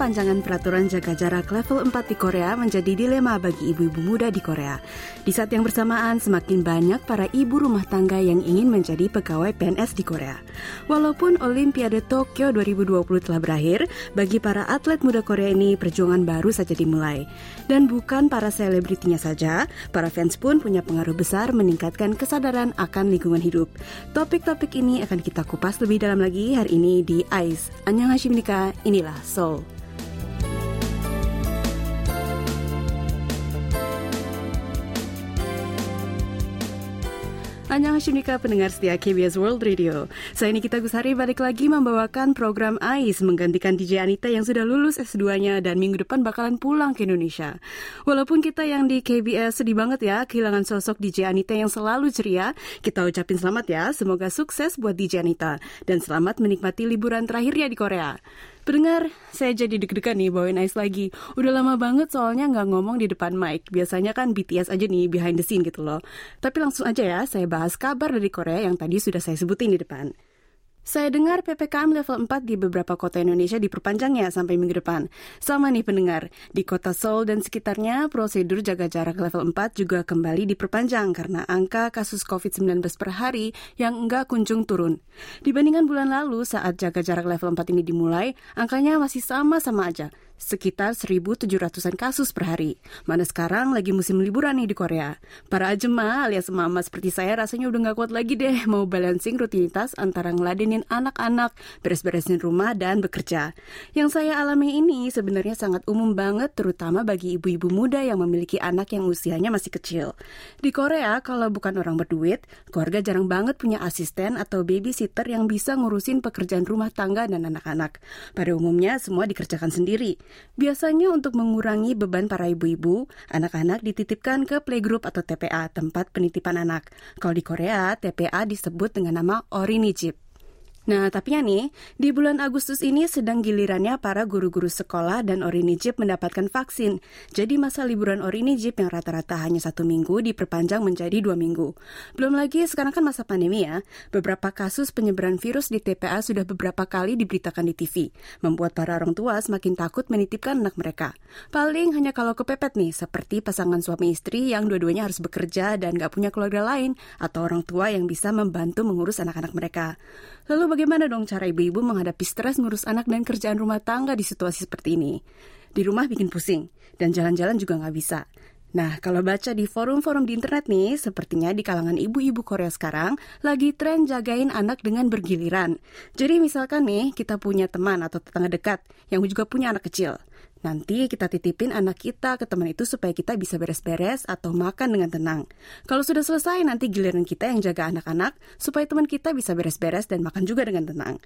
perpanjangan peraturan jaga jarak level 4 di Korea menjadi dilema bagi ibu-ibu muda di Korea. Di saat yang bersamaan, semakin banyak para ibu rumah tangga yang ingin menjadi pegawai PNS di Korea. Walaupun Olimpiade Tokyo 2020 telah berakhir, bagi para atlet muda Korea ini perjuangan baru saja dimulai. Dan bukan para selebritinya saja, para fans pun punya pengaruh besar meningkatkan kesadaran akan lingkungan hidup. Topik-topik ini akan kita kupas lebih dalam lagi hari ini di ICE. Annyeonghaseyo inilah Soul. Annyeonghaseyo pendengar setia KBS World Radio. Saya Nikita Gusari balik lagi membawakan program AIS menggantikan DJ Anita yang sudah lulus S2-nya dan minggu depan bakalan pulang ke Indonesia. Walaupun kita yang di KBS sedih banget ya kehilangan sosok DJ Anita yang selalu ceria, kita ucapin selamat ya. Semoga sukses buat DJ Anita dan selamat menikmati liburan terakhirnya di Korea. Pendengar, saya jadi deg-degan nih bawain Ice lagi. Udah lama banget soalnya nggak ngomong di depan mic. Biasanya kan BTS aja nih behind the scene gitu loh. Tapi langsung aja ya, saya bahas kabar dari Korea yang tadi sudah saya sebutin di depan. Saya dengar PPKM level 4 di beberapa kota Indonesia diperpanjang ya sampai minggu depan. Sama nih pendengar, di kota Seoul dan sekitarnya prosedur jaga jarak level 4 juga kembali diperpanjang karena angka kasus COVID-19 per hari yang enggak kunjung turun. Dibandingkan bulan lalu saat jaga jarak level 4 ini dimulai, angkanya masih sama-sama aja, sekitar 1.700-an kasus per hari. Mana sekarang lagi musim liburan nih di Korea. Para ajema alias mama seperti saya rasanya udah nggak kuat lagi deh mau balancing rutinitas antara ngeladenin anak-anak, beres-beresin rumah, dan bekerja. Yang saya alami ini sebenarnya sangat umum banget terutama bagi ibu-ibu muda yang memiliki anak yang usianya masih kecil. Di Korea, kalau bukan orang berduit, keluarga jarang banget punya asisten atau babysitter yang bisa ngurusin pekerjaan rumah tangga dan anak-anak. Pada umumnya semua dikerjakan sendiri. Biasanya untuk mengurangi beban para ibu-ibu, anak-anak dititipkan ke playgroup atau TPA, tempat penitipan anak. Kalau di Korea, TPA disebut dengan nama Orinijip. Nah, tapi ya nih, di bulan Agustus ini sedang gilirannya para guru-guru sekolah dan Orinijip mendapatkan vaksin. Jadi masa liburan Orinijip yang rata-rata hanya satu minggu diperpanjang menjadi dua minggu. Belum lagi sekarang kan masa pandemi ya. Beberapa kasus penyebaran virus di TPA sudah beberapa kali diberitakan di TV, membuat para orang tua semakin takut menitipkan anak mereka. Paling hanya kalau kepepet nih, seperti pasangan suami istri yang dua-duanya harus bekerja dan gak punya keluarga lain, atau orang tua yang bisa membantu mengurus anak-anak mereka. Lalu bagaimana dong cara ibu-ibu menghadapi stres ngurus anak dan kerjaan rumah tangga di situasi seperti ini? Di rumah bikin pusing, dan jalan-jalan juga nggak bisa. Nah, kalau baca di forum-forum di internet nih, sepertinya di kalangan ibu-ibu Korea sekarang lagi tren jagain anak dengan bergiliran. Jadi misalkan nih, kita punya teman atau tetangga dekat yang juga punya anak kecil. Nanti kita titipin anak kita ke teman itu supaya kita bisa beres-beres atau makan dengan tenang. Kalau sudah selesai, nanti giliran kita yang jaga anak-anak supaya teman kita bisa beres-beres dan makan juga dengan tenang.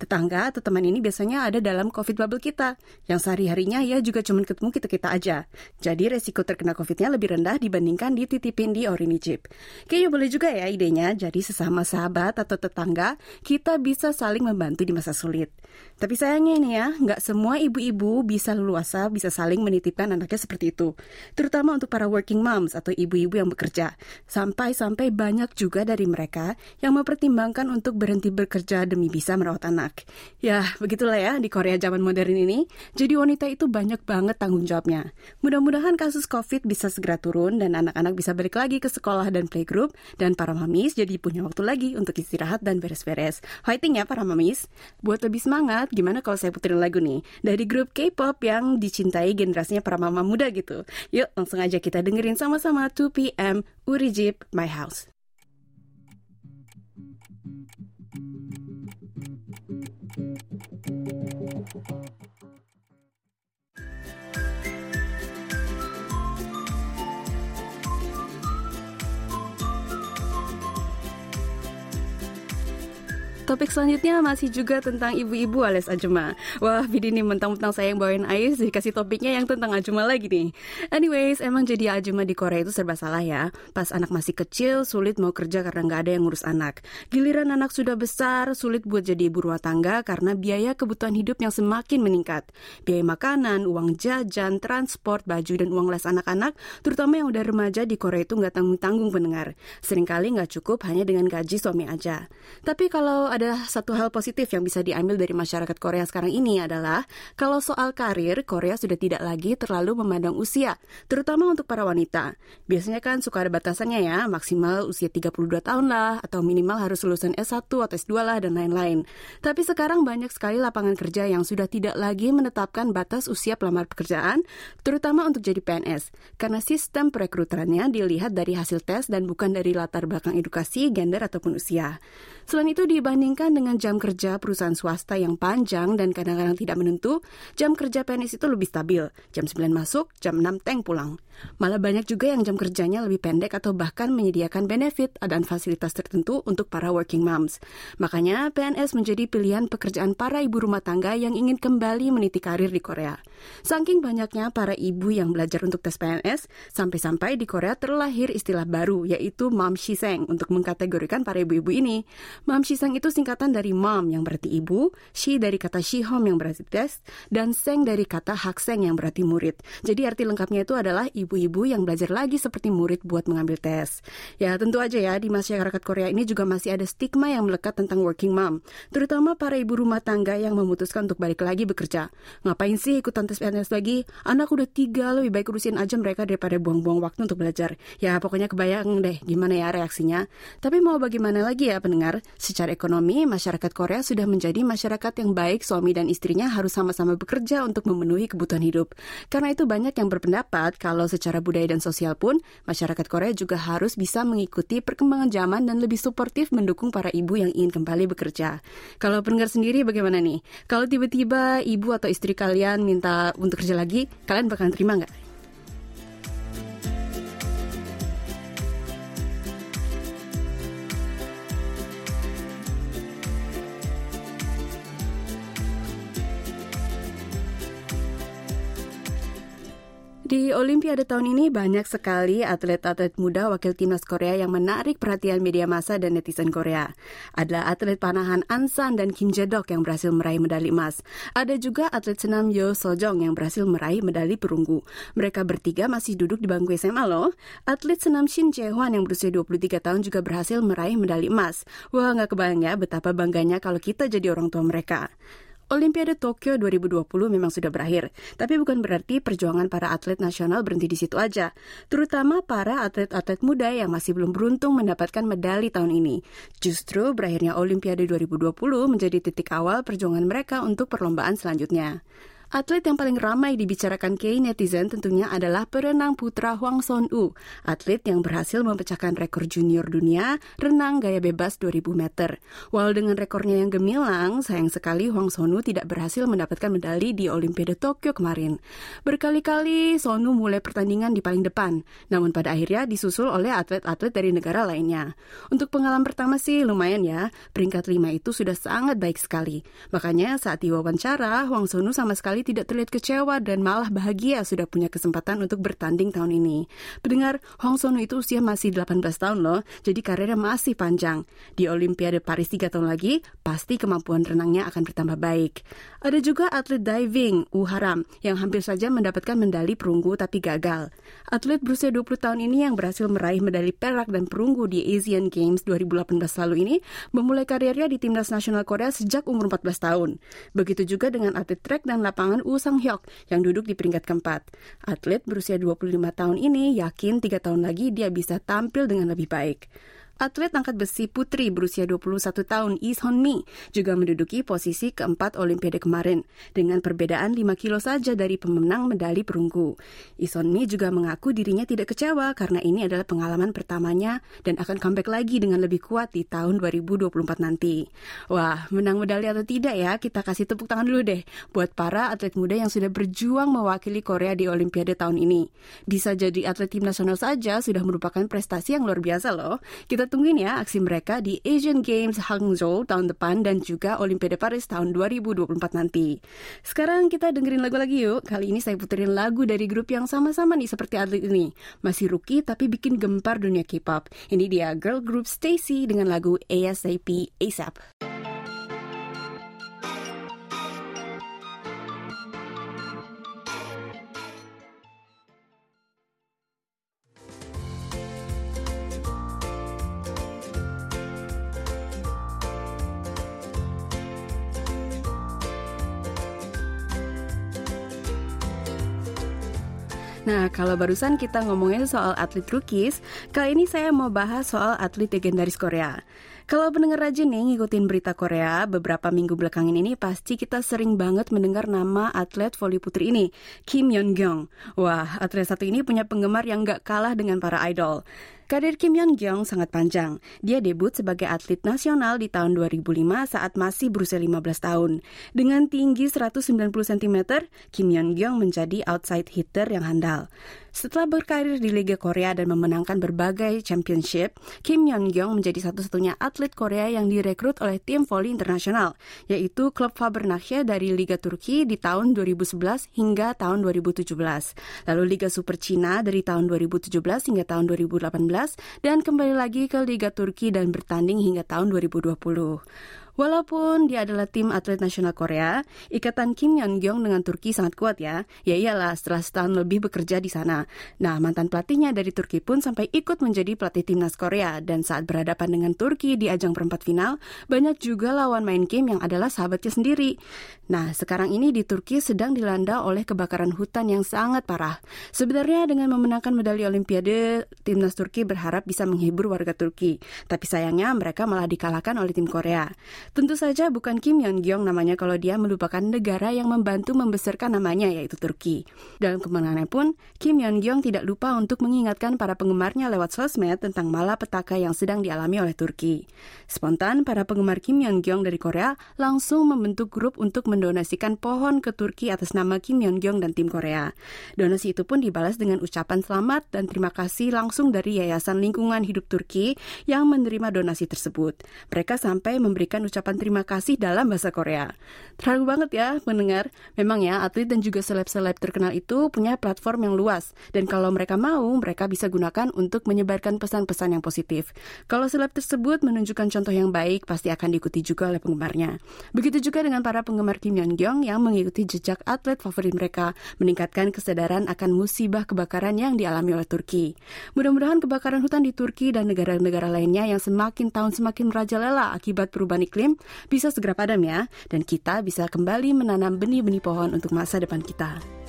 Tetangga atau teman ini biasanya ada dalam COVID bubble kita, yang sehari-harinya ya juga cuma ketemu kita-kita aja. Jadi resiko terkena COVID-nya lebih rendah dibandingkan dititipin di Orinijip. Kayaknya boleh juga ya idenya, jadi sesama sahabat atau tetangga, kita bisa saling membantu di masa sulit. Tapi sayangnya ini ya, nggak semua ibu-ibu bisa leluasa bisa saling menitipkan anaknya seperti itu. Terutama untuk para working moms atau ibu-ibu yang bekerja. Sampai-sampai banyak juga dari mereka yang mempertimbangkan untuk berhenti bekerja demi bisa merawat anak. Ya, begitulah ya di Korea zaman modern ini. Jadi wanita itu banyak banget tanggung jawabnya. Mudah-mudahan kasus COVID bisa segera turun dan anak-anak bisa balik lagi ke sekolah dan playgroup dan para mamis jadi punya waktu lagi untuk istirahat dan beres-beres. Fighting ya para mamis. Buat lebih semangat, gimana kalau saya puterin lagu nih dari grup K-pop yang dicintai generasinya para mama muda gitu. Yuk langsung aja kita dengerin sama-sama 2 PM Urijip My House. Topik selanjutnya masih juga tentang ibu-ibu alias Ajuma. Wah, video ini mentang-mentang saya yang bawain Ais, dikasih topiknya yang tentang Ajuma lagi nih. Anyways, emang jadi Ajuma di Korea itu serba salah ya. Pas anak masih kecil, sulit mau kerja karena nggak ada yang ngurus anak. Giliran anak sudah besar, sulit buat jadi ibu rumah tangga karena biaya kebutuhan hidup yang semakin meningkat. Biaya makanan, uang jajan, transport, baju, dan uang les anak-anak, terutama yang udah remaja di Korea itu nggak tanggung-tanggung pendengar. Seringkali nggak cukup hanya dengan gaji suami aja. Tapi kalau ada satu hal positif yang bisa diambil dari masyarakat Korea sekarang ini adalah kalau soal karir, Korea sudah tidak lagi terlalu memandang usia, terutama untuk para wanita. Biasanya kan suka ada batasannya ya, maksimal usia 32 tahun lah, atau minimal harus lulusan S1 atau S2 lah, dan lain-lain. Tapi sekarang banyak sekali lapangan kerja yang sudah tidak lagi menetapkan batas usia pelamar pekerjaan, terutama untuk jadi PNS, karena sistem perekrutannya dilihat dari hasil tes dan bukan dari latar belakang edukasi, gender, ataupun usia. Selain itu dibandingkan dengan jam kerja perusahaan swasta yang panjang dan kadang-kadang tidak menentu, jam kerja PNS itu lebih stabil. Jam 9 masuk, jam 6 teng pulang. Malah banyak juga yang jam kerjanya lebih pendek atau bahkan menyediakan benefit dan fasilitas tertentu untuk para working moms. Makanya PNS menjadi pilihan pekerjaan para ibu rumah tangga yang ingin kembali meniti karir di Korea. Saking banyaknya para ibu yang belajar untuk tes PNS, sampai-sampai di Korea terlahir istilah baru yaitu mom shiseng untuk mengkategorikan para ibu-ibu ini. Mam Shisang itu singkatan dari mom yang berarti ibu, shi dari kata shihom yang berarti tes, dan seng dari kata hakseng yang berarti murid. Jadi arti lengkapnya itu adalah ibu-ibu yang belajar lagi seperti murid buat mengambil tes. Ya tentu aja ya di masyarakat Korea ini juga masih ada stigma yang melekat tentang working mom, terutama para ibu rumah tangga yang memutuskan untuk balik lagi bekerja. Ngapain sih ikutan tes PNS lagi? Anak udah tiga, lebih baik urusin aja mereka daripada buang-buang waktu untuk belajar. Ya pokoknya kebayang deh gimana ya reaksinya. Tapi mau bagaimana lagi ya pendengar? Secara ekonomi, masyarakat Korea sudah menjadi masyarakat yang baik suami dan istrinya harus sama-sama bekerja untuk memenuhi kebutuhan hidup. Karena itu banyak yang berpendapat kalau secara budaya dan sosial pun, masyarakat Korea juga harus bisa mengikuti perkembangan zaman dan lebih suportif mendukung para ibu yang ingin kembali bekerja. Kalau pendengar sendiri bagaimana nih? Kalau tiba-tiba ibu atau istri kalian minta untuk kerja lagi, kalian bakalan terima nggak? Di Olimpiade tahun ini banyak sekali atlet-atlet muda wakil timnas Korea yang menarik perhatian media massa dan netizen Korea. Ada atlet panahan Ansan dan Kim Jae-dok yang berhasil meraih medali emas. Ada juga atlet senam Yo Sojong yang berhasil meraih medali perunggu. Mereka bertiga masih duduk di bangku SMA loh. Atlet senam Shin Jae-hwan yang berusia 23 tahun juga berhasil meraih medali emas. Wah, nggak kebayang ya betapa bangganya kalau kita jadi orang tua mereka. Olimpiade Tokyo 2020 memang sudah berakhir, tapi bukan berarti perjuangan para atlet nasional berhenti di situ aja, terutama para atlet-atlet muda yang masih belum beruntung mendapatkan medali tahun ini. Justru berakhirnya Olimpiade 2020 menjadi titik awal perjuangan mereka untuk perlombaan selanjutnya. Atlet yang paling ramai dibicarakan K netizen tentunya adalah perenang putra Huang Son-u, atlet yang berhasil memecahkan rekor junior dunia renang gaya bebas 2000 meter. Walau dengan rekornya yang gemilang, sayang sekali Huang Son-u tidak berhasil mendapatkan medali di Olimpiade Tokyo kemarin. Berkali-kali Son-u mulai pertandingan di paling depan, namun pada akhirnya disusul oleh atlet-atlet dari negara lainnya. Untuk pengalaman pertama sih lumayan ya, peringkat lima itu sudah sangat baik sekali. Makanya saat diwawancara, Huang Son-u sama sekali sekali tidak terlihat kecewa dan malah bahagia sudah punya kesempatan untuk bertanding tahun ini. Pendengar, Hong Sonu itu usia masih 18 tahun loh, jadi karirnya masih panjang. Di Olimpiade Paris 3 tahun lagi, pasti kemampuan renangnya akan bertambah baik. Ada juga atlet diving, U Haram, yang hampir saja mendapatkan medali perunggu tapi gagal. Atlet berusia 20 tahun ini yang berhasil meraih medali perak dan perunggu di Asian Games 2018 lalu ini, memulai karirnya di timnas nasional Korea sejak umur 14 tahun. Begitu juga dengan atlet trek dan lapangan pasangan Woo Sang Hyuk yang duduk di peringkat keempat. Atlet berusia 25 tahun ini yakin tiga tahun lagi dia bisa tampil dengan lebih baik. Atlet angkat besi putri berusia 21 tahun Lee Son Mi juga menduduki posisi keempat Olimpiade kemarin dengan perbedaan 5 kilo saja dari pemenang medali perunggu. Lee Son Mi juga mengaku dirinya tidak kecewa karena ini adalah pengalaman pertamanya dan akan comeback lagi dengan lebih kuat di tahun 2024 nanti. Wah, menang medali atau tidak ya, kita kasih tepuk tangan dulu deh buat para atlet muda yang sudah berjuang mewakili Korea di Olimpiade tahun ini. Bisa jadi atlet tim nasional saja sudah merupakan prestasi yang luar biasa loh. Kita tungguin ya aksi mereka di Asian Games Hangzhou tahun depan dan juga Olimpiade Paris tahun 2024 nanti. Sekarang kita dengerin lagu lagi yuk. Kali ini saya puterin lagu dari grup yang sama-sama nih seperti atlet ini. Masih rookie tapi bikin gempar dunia K-pop. Ini dia girl group Stacy dengan lagu ASAP ASAP. Nah, kalau barusan kita ngomongin soal atlet rookies, kali ini saya mau bahas soal atlet legendaris Korea. Kalau pendengar rajin nih ngikutin berita Korea, beberapa minggu belakangan ini pasti kita sering banget mendengar nama atlet voli putri ini, Kim Yeon Kyung. Wah, atlet satu ini punya penggemar yang gak kalah dengan para idol. Karir Kim Yeon Kyung sangat panjang. Dia debut sebagai atlet nasional di tahun 2005 saat masih berusia 15 tahun. Dengan tinggi 190 cm, Kim Yeon Kyung menjadi outside hitter yang handal. Setelah berkarir di Liga Korea dan memenangkan berbagai championship, Kim Yeon Kyung menjadi satu-satunya atlet Korea yang direkrut oleh tim voli internasional, yaitu klub Fabernakche dari Liga Turki di tahun 2011 hingga tahun 2017. Lalu Liga Super Cina dari tahun 2017 hingga tahun 2018 dan kembali lagi ke Liga Turki dan bertanding hingga tahun 2020. Walaupun dia adalah tim atlet nasional Korea, ikatan Kim Yeon Gyong dengan Turki sangat kuat ya. Ya iyalah setelah setahun lebih bekerja di sana. Nah, mantan pelatihnya dari Turki pun sampai ikut menjadi pelatih timnas Korea dan saat berhadapan dengan Turki di ajang perempat final, banyak juga lawan main Kim yang adalah sahabatnya sendiri. Nah, sekarang ini di Turki sedang dilanda oleh kebakaran hutan yang sangat parah. Sebenarnya dengan memenangkan medali Olimpiade, timnas Turki berharap bisa menghibur warga Turki. Tapi sayangnya mereka malah dikalahkan oleh tim Korea. Tentu saja bukan Kim Yeon Gyong namanya kalau dia melupakan negara yang membantu membesarkan namanya yaitu Turki. Dalam kemenangannya pun, Kim Yeon Gyong tidak lupa untuk mengingatkan para penggemarnya lewat sosmed tentang malapetaka yang sedang dialami oleh Turki. Spontan, para penggemar Kim Yeon Gyong dari Korea langsung membentuk grup untuk mendonasikan pohon ke Turki atas nama Kim Yeon Gyong dan tim Korea. Donasi itu pun dibalas dengan ucapan selamat dan terima kasih langsung dari Yayasan Lingkungan Hidup Turki yang menerima donasi tersebut. Mereka sampai memberikan ucapan ucapan terima kasih dalam bahasa Korea. Terlalu banget ya mendengar. Memang ya, atlet dan juga seleb-seleb terkenal itu punya platform yang luas. Dan kalau mereka mau, mereka bisa gunakan untuk menyebarkan pesan-pesan yang positif. Kalau seleb tersebut menunjukkan contoh yang baik, pasti akan diikuti juga oleh penggemarnya. Begitu juga dengan para penggemar Kim Yeon Gyong yang mengikuti jejak atlet favorit mereka, meningkatkan kesadaran akan musibah kebakaran yang dialami oleh Turki. Mudah-mudahan kebakaran hutan di Turki dan negara-negara lainnya yang semakin tahun semakin merajalela akibat perubahan iklim bisa segera padam ya, dan kita bisa kembali menanam benih-benih pohon untuk masa depan kita.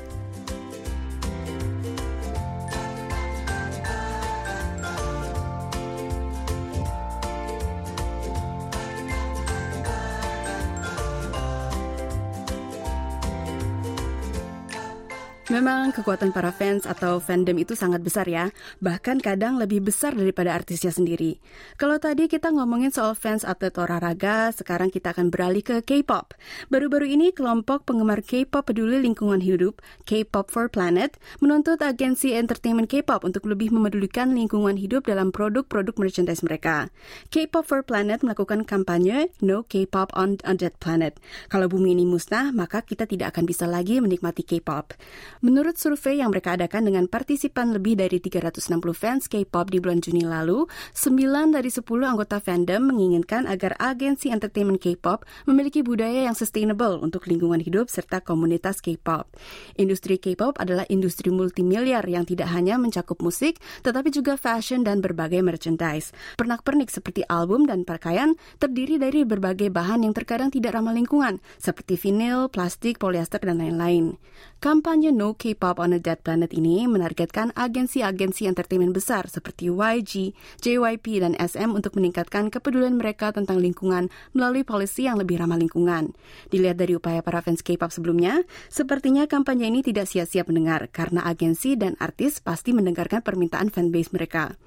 Memang kekuatan para fans atau fandom itu sangat besar ya, bahkan kadang lebih besar daripada artisnya sendiri. Kalau tadi kita ngomongin soal fans atlet olahraga, sekarang kita akan beralih ke K-pop. Baru-baru ini kelompok penggemar K-pop peduli lingkungan hidup, K-pop for Planet, menuntut agensi entertainment K-pop untuk lebih memedulikan lingkungan hidup dalam produk-produk merchandise mereka. K-pop for Planet melakukan kampanye No K-pop on a Dead Planet. Kalau bumi ini musnah, maka kita tidak akan bisa lagi menikmati K-pop. Menurut survei yang mereka adakan dengan partisipan lebih dari 360 fans K-pop di bulan Juni lalu, 9 dari 10 anggota fandom menginginkan agar agensi entertainment K-pop memiliki budaya yang sustainable untuk lingkungan hidup serta komunitas K-pop. Industri K-pop adalah industri multimiliar yang tidak hanya mencakup musik, tetapi juga fashion dan berbagai merchandise. Pernak-pernik seperti album dan pakaian terdiri dari berbagai bahan yang terkadang tidak ramah lingkungan, seperti vinil, plastik, polyester, dan lain-lain. Kampanye No K-pop on a Dead Planet ini menargetkan agensi-agensi entertainment besar seperti YG, JYP, dan SM untuk meningkatkan kepedulian mereka tentang lingkungan melalui polisi yang lebih ramah lingkungan. Dilihat dari upaya para fans K-pop sebelumnya, sepertinya kampanye ini tidak sia-sia mendengar karena agensi dan artis pasti mendengarkan permintaan fanbase mereka.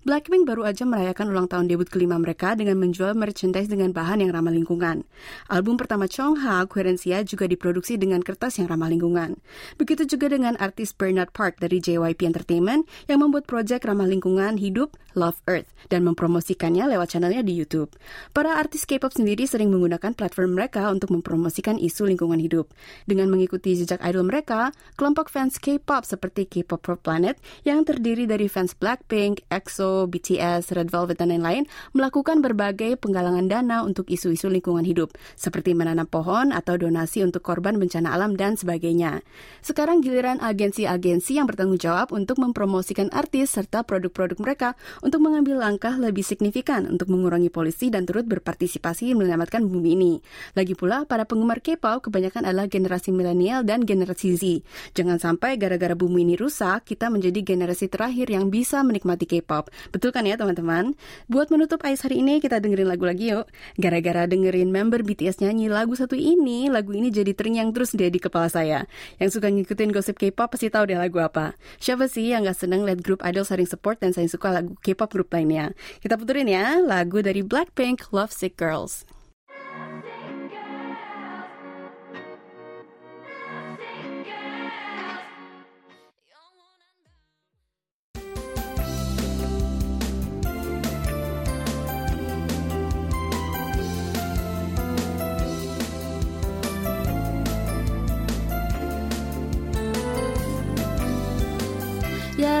Blackpink baru aja merayakan ulang tahun debut kelima mereka dengan menjual merchandise dengan bahan yang ramah lingkungan. Album pertama Chongha, Querencia, juga diproduksi dengan kertas yang ramah lingkungan. Begitu juga dengan artis Bernard Park dari JYP Entertainment yang membuat proyek ramah lingkungan hidup Love Earth dan mempromosikannya lewat channelnya di YouTube. Para artis K-pop sendiri sering menggunakan platform mereka untuk mempromosikan isu lingkungan hidup. Dengan mengikuti jejak idol mereka, kelompok fans K-pop seperti K-pop for Planet yang terdiri dari fans Blackpink, EXO, BTS, Red Velvet, dan lain-lain melakukan berbagai penggalangan dana untuk isu-isu lingkungan hidup, seperti menanam pohon atau donasi untuk korban bencana alam dan sebagainya. Sekarang giliran agensi-agensi yang bertanggung jawab untuk mempromosikan artis serta produk-produk mereka untuk mengambil langkah lebih signifikan untuk mengurangi polusi dan turut berpartisipasi menyelamatkan bumi ini. Lagi pula, para penggemar K-pop kebanyakan adalah generasi milenial dan generasi Z. Jangan sampai gara-gara bumi ini rusak, kita menjadi generasi terakhir yang bisa menikmati K-pop. Betul kan ya teman-teman? Buat menutup Ais hari ini, kita dengerin lagu lagi yuk. Gara-gara dengerin member BTS nyanyi lagu satu ini, lagu ini jadi terngiang terus dia di kepala saya. Yang suka ngikutin gosip K-pop pasti tahu deh lagu apa. Siapa sih yang gak seneng lihat grup idol saling support dan saling suka lagu K-pop grup lainnya? Kita puterin ya, lagu dari Blackpink, Love Sick Girls.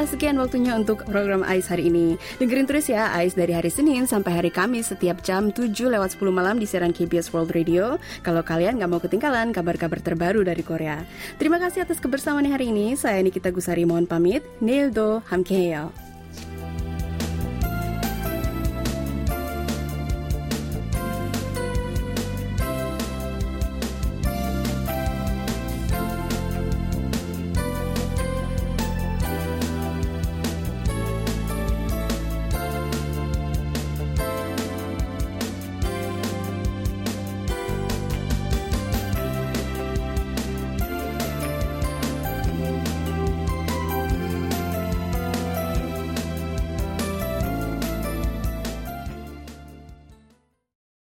Ya, sekian waktunya untuk program AIS hari ini. Dengerin terus ya AIS dari hari Senin sampai hari Kamis setiap jam 7 lewat 10 malam di siaran KBS World Radio. Kalau kalian nggak mau ketinggalan kabar-kabar terbaru dari Korea. Terima kasih atas kebersamaan hari ini. Saya Nikita Gusari mohon pamit. Neildo Hamkeyo.